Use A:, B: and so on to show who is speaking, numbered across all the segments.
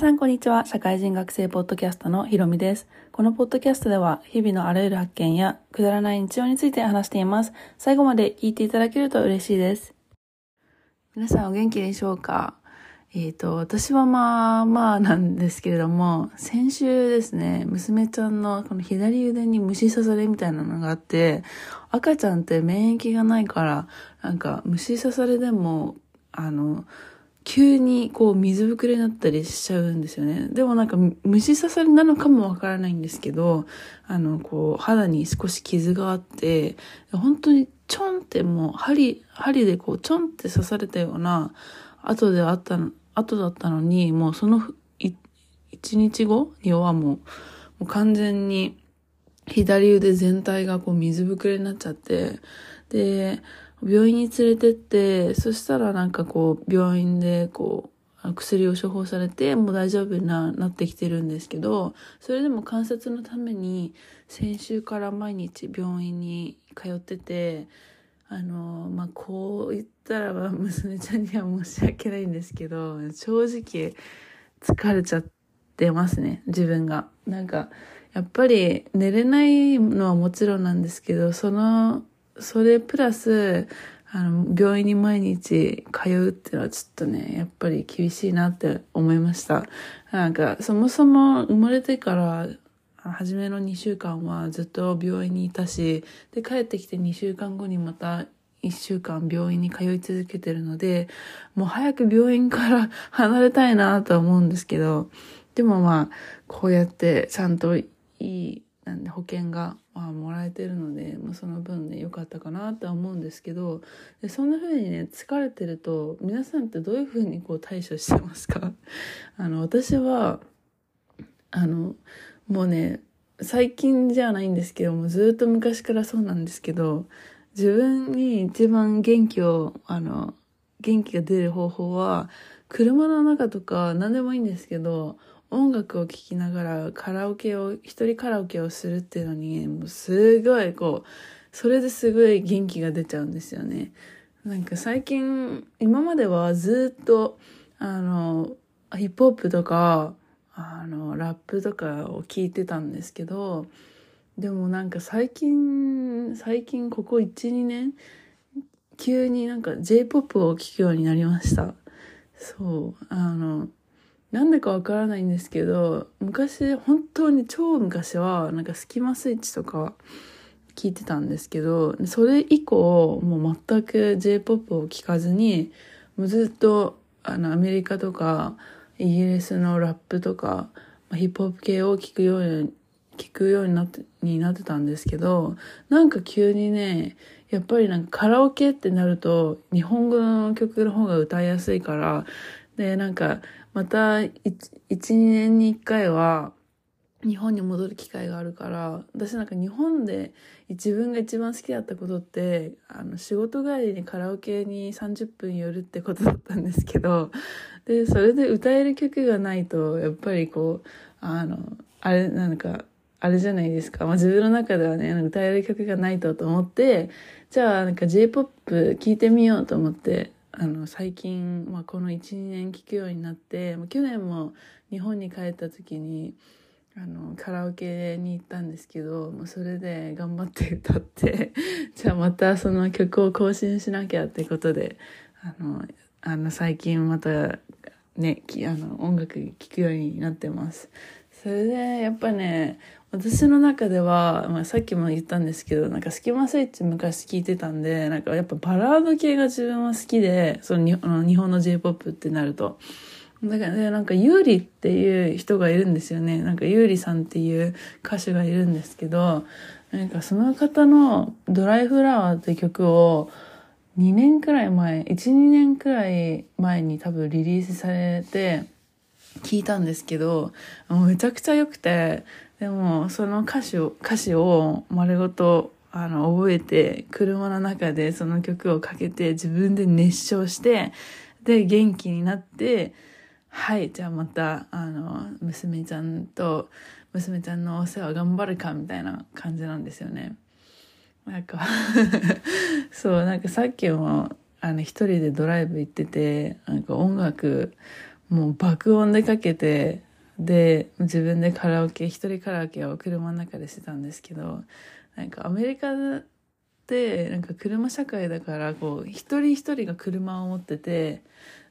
A: さんこんにちは。社会人学生ポッドキャストのひろみです。このポッドキャストでは日々のあらゆる発見やくだらない日常について話しています。最後まで聞いていただけると嬉しいです。皆さんお元気でしょうか？えっ、ー、と、私はまあまあなんですけれども、先週ですね、娘ちゃんのこの左腕に虫刺されみたいなのがあって、赤ちゃんって免疫がないから、なんか虫刺されでも、あの、急にこう水ぶくれになったりしちゃうんですよね。でもなんか虫刺されなのかもわからないんですけど、あの、こう肌に少し傷があって、本当にちょんってもう針、針でこうちょんって刺されたような後であったの、後だったのに、もうその一日後にはもう、もう完全に左腕全体がこう水ぶくれになっちゃって、で、病院に連れてって、そしたらなんかこう、病院でこう、薬を処方されて、もう大丈夫な、なってきてるんですけど、それでも観察のために、先週から毎日病院に通ってて、あの、まあ、こう言ったらば娘ちゃんには申し訳ないんですけど、正直疲れちゃってますね、自分が。なんか、やっぱり寝れないのはもちろんなんですけど、そのそれプラス、あの、病院に毎日通うっていうのはちょっとね、やっぱり厳しいなって思いました。なんか、そもそも生まれてから、初めの2週間はずっと病院にいたし、で、帰ってきて2週間後にまた1週間病院に通い続けてるので、もう早く病院から 離れたいなとは思うんですけど、でもまあ、こうやってちゃんといいなんで保険が、あ、もらえてるので、まあ、その分ね良かったかなとは思うんですけどでそんな風にね疲れてると皆さんってどういう風にこう対処してますか？あの私はあのもうね最近じゃないんですけどもずっと昔からそうなんですけど自分に一番元気をあの元気が出る方法は車の中とか何でもいいんですけど音楽を聴きながらカラオケを、一人カラオケをするっていうのに、もうすごいこう、それですごい元気が出ちゃうんですよね。なんか最近、今まではずっと、あの、ヒップホップとか、あの、ラップとかを聞いてたんですけど、でもなんか最近、最近ここ1、2年、急になんか J-POP を聴くようになりました。そう、あの、なんでかわからないんですけど、昔、本当に超昔は、なんかスキマスイッチとか聞いてたんですけど、それ以降、もう全く J-POP を聴かずに、もうずっと、あの、アメリカとか、イギリスのラップとか、ヒップホップ系を聴くように、聞くようになって、になってたんですけど、なんか急にね、やっぱりなんかカラオケってなると、日本語の曲の方が歌いやすいから、で、なんか、また1、2年に1回は日本に戻る機会があるから、私なんか日本で自分が一番好きだったことって、あの、仕事帰りにカラオケに30分寄るってことだったんですけど、で、それで歌える曲がないと、やっぱりこう、あの、あれ、なんか、あれじゃないですか。まあ、自分の中ではね、歌える曲がないとと思って、じゃあなんか J-POP 聴いてみようと思って、あの最近、まあ、この12年聴くようになって去年も日本に帰った時にあのカラオケに行ったんですけどもうそれで頑張って歌って じゃあまたその曲を更新しなきゃってことであのあの最近またねあの音楽聴くようになってます。それでやっぱね私の中では、まあ、さっきも言ったんですけど、なんかスキマスイッチ昔聞いてたんで、なんかやっぱバラード系が自分は好きで、その日本の J-POP ってなると。だからね、なんかユーリっていう人がいるんですよね。なんかユーリさんっていう歌手がいるんですけど、なんかその方のドライフラワーって曲を2年くらい前、1、2年くらい前に多分リリースされて聞いたんですけど、もうめちゃくちゃ良くて、でも、その歌詞を、歌詞を丸ごと、あの、覚えて、車の中でその曲をかけて、自分で熱唱して、で、元気になって、はい、じゃあまた、あの、娘ちゃんと、娘ちゃんのお世話頑張るか、みたいな感じなんですよね。なんか そう、なんかさっきも、あの、一人でドライブ行ってて、なんか音楽、もう爆音でかけて、で、自分でカラオケ、一人カラオケを車の中でしてたんですけど、なんかアメリカってなんか車社会だからこう一人一人が車を持ってて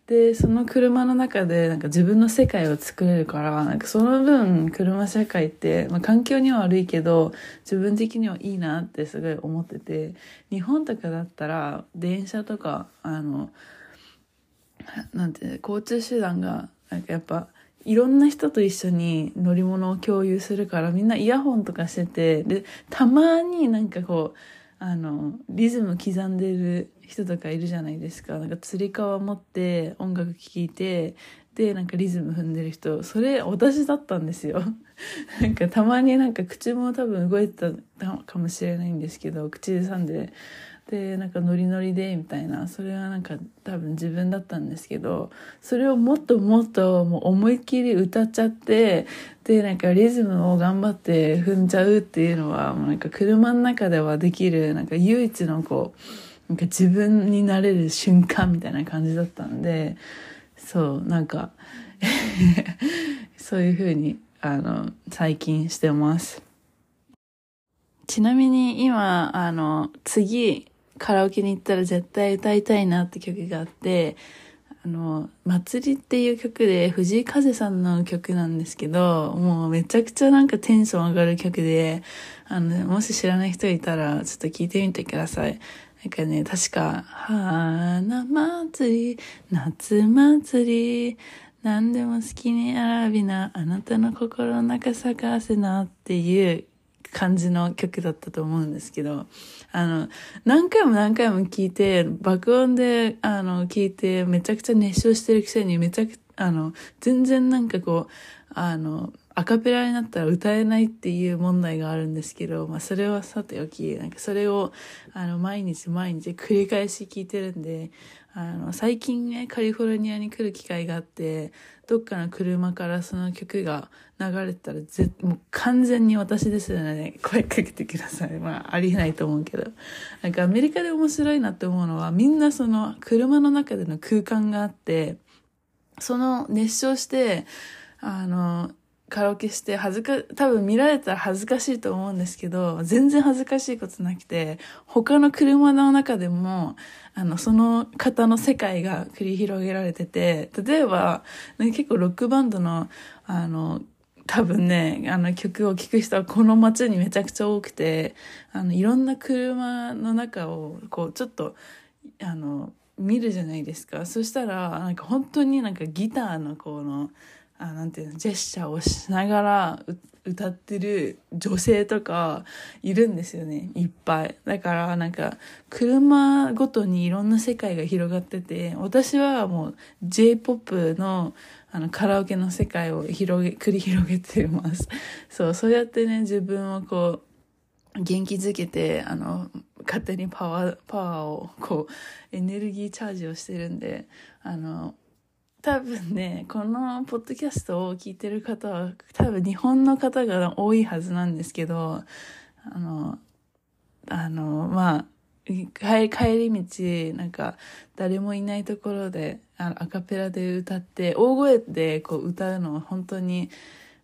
A: でその車の中でなんか自分の世界を作れるからなんかその分車社会って、まあ、環境には悪いけど自分的にはいいなってすごい思ってて日本とかだったら電車とかあのなんて交通手段がなんかやっぱいろんな人と一緒に乗り物を共有するからみんなイヤホンとかしててでたまになんかこうあのリズム刻んでる人とかいるじゃないですか。なんかつり革持って音楽聴いてでなんかリズム踏んでる人。それ私だったんですよ。なんかたまになんか口も多分動いてたかもしれないんですけど口ずさんで。でなんかノリノリでみたいな。それはなんか多分自分だったんですけどそれをもっともっともう思いっきり歌っちゃってでなんかリズムを頑張って踏んじゃうっていうのはもうなんか車の中ではできるなんか唯一のこうなんか自分になれる瞬間みたいな感じだったんでそうなんか そういうふうにあの最近してます。ちなみに今、あの、次、カラオケに行ったら絶対歌いたいなって曲があって、あの、祭りっていう曲で藤井風さんの曲なんですけど、もうめちゃくちゃなんかテンション上がる曲で、あの、もし知らない人いたらちょっと聞いてみてください。なんかね、確か、花祭り、夏祭り、何でも好きに選びな、あなたの心の中咲かせなっていう感じの曲だったと思うんですけど、あの、何回も何回も聴いて、爆音で、あの、聴いて、めちゃくちゃ熱唱してるくせに、めちゃく、あの、全然なんかこう、あの、アカペラになったら歌えないっていう問題があるんですけど、まあそれはさておき、なんかそれを、あの、毎日毎日繰り返し聴いてるんで、あの、最近ね、カリフォルニアに来る機会があって、どっかの車からその曲が流れてたらぜ、もう完全に私ですよね、声かけてください。まあ、ありえないと思うけど。なんかアメリカで面白いなって思うのは、みんなその車の中での空間があって、その熱唱して、あの、カラオケして恥ずか、多分見られたら恥ずかしいと思うんですけど、全然恥ずかしいことなくて、他の車の中でも、あの、その方の世界が繰り広げられてて、例えば、ね、結構ロックバンドの、あの、多分ね、あの曲を聴く人はこの街にめちゃくちゃ多くて、あの、いろんな車の中を、こう、ちょっと、あの、見るじゃないですか。そしたら、なんか本当になんかギターのこの、あなんていうのジェスチャーをしながら歌ってる女性とかいるんですよねいっぱい。だからなんか車ごとにいろんな世界が広がってて私はもう J-POP のあのカラオケの世界を広げ繰り広げてます。そうそうやってね自分をこう元気づけてあの勝手にパワーパワーをこうエネルギーチャージをしてるんであの多分ね、このポッドキャストを聞いてる方は、多分日本の方が多いはずなんですけど、あの、あの、まあ、帰り道、なんか、誰もいないところで、あのアカペラで歌って、大声でこう歌うのは本当に、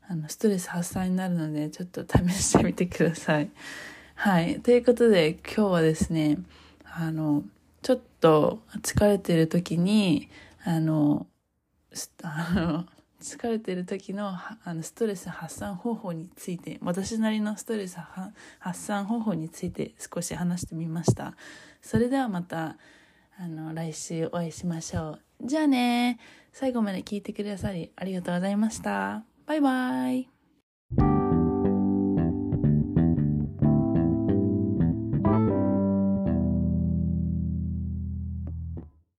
A: あの、ストレス発散になるので、ちょっと試してみてください。はい。ということで、今日はですね、あの、ちょっと疲れてる時に、あの、あの疲れてる時のあのストレス発散方法について私なりのストレス発散方法について少し話してみました。それではまたあの来週お会いしましょう。じゃあね。最後まで聞いてくださりありがとうございました。バイバイ。